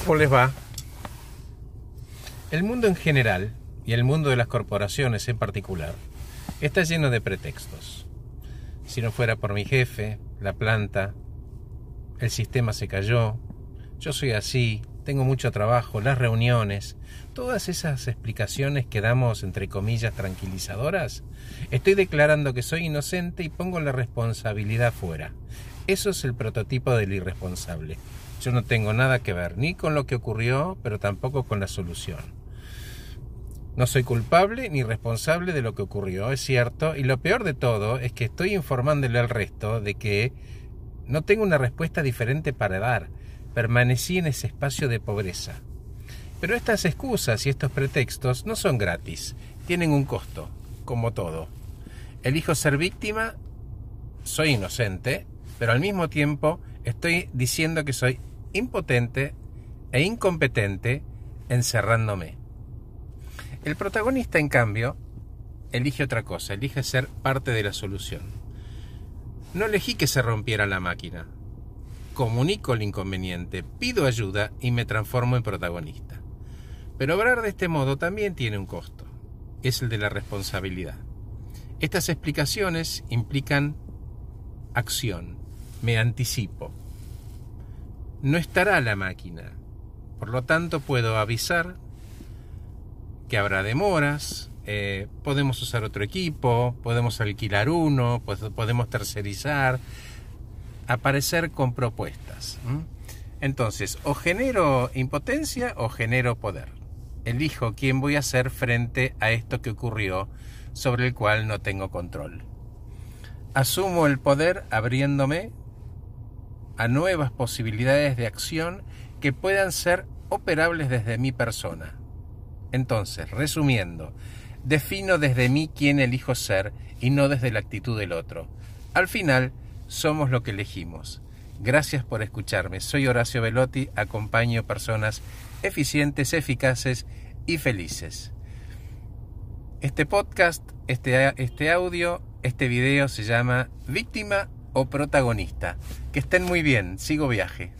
¿Cómo les va? El mundo en general, y el mundo de las corporaciones en particular, está lleno de pretextos. Si no fuera por mi jefe, la planta, el sistema se cayó, yo soy así, tengo mucho trabajo, las reuniones, todas esas explicaciones que damos entre comillas tranquilizadoras, estoy declarando que soy inocente y pongo la responsabilidad fuera. Eso es el prototipo del irresponsable. Yo no tengo nada que ver ni con lo que ocurrió, pero tampoco con la solución. No soy culpable ni responsable de lo que ocurrió, es cierto, y lo peor de todo es que estoy informándole al resto de que no tengo una respuesta diferente para dar. Permanecí en ese espacio de pobreza. Pero estas excusas y estos pretextos no son gratis, tienen un costo, como todo. Elijo ser víctima, soy inocente, pero al mismo tiempo estoy diciendo que soy impotente e incompetente encerrándome. El protagonista, en cambio, elige otra cosa, elige ser parte de la solución. No elegí que se rompiera la máquina. Comunico el inconveniente, pido ayuda y me transformo en protagonista. Pero obrar de este modo también tiene un costo. Es el de la responsabilidad. Estas explicaciones implican acción. Me anticipo no estará la máquina. Por lo tanto, puedo avisar que habrá demoras, eh, podemos usar otro equipo, podemos alquilar uno, podemos tercerizar, aparecer con propuestas. Entonces, o genero impotencia o genero poder. Elijo quién voy a ser frente a esto que ocurrió sobre el cual no tengo control. Asumo el poder abriéndome a nuevas posibilidades de acción que puedan ser operables desde mi persona. Entonces, resumiendo, defino desde mí quién elijo ser y no desde la actitud del otro. Al final, somos lo que elegimos. Gracias por escucharme. Soy Horacio Velotti, acompaño personas eficientes, eficaces y felices. Este podcast, este, este audio, este video se llama Víctima o protagonista. Que estén muy bien, sigo viaje.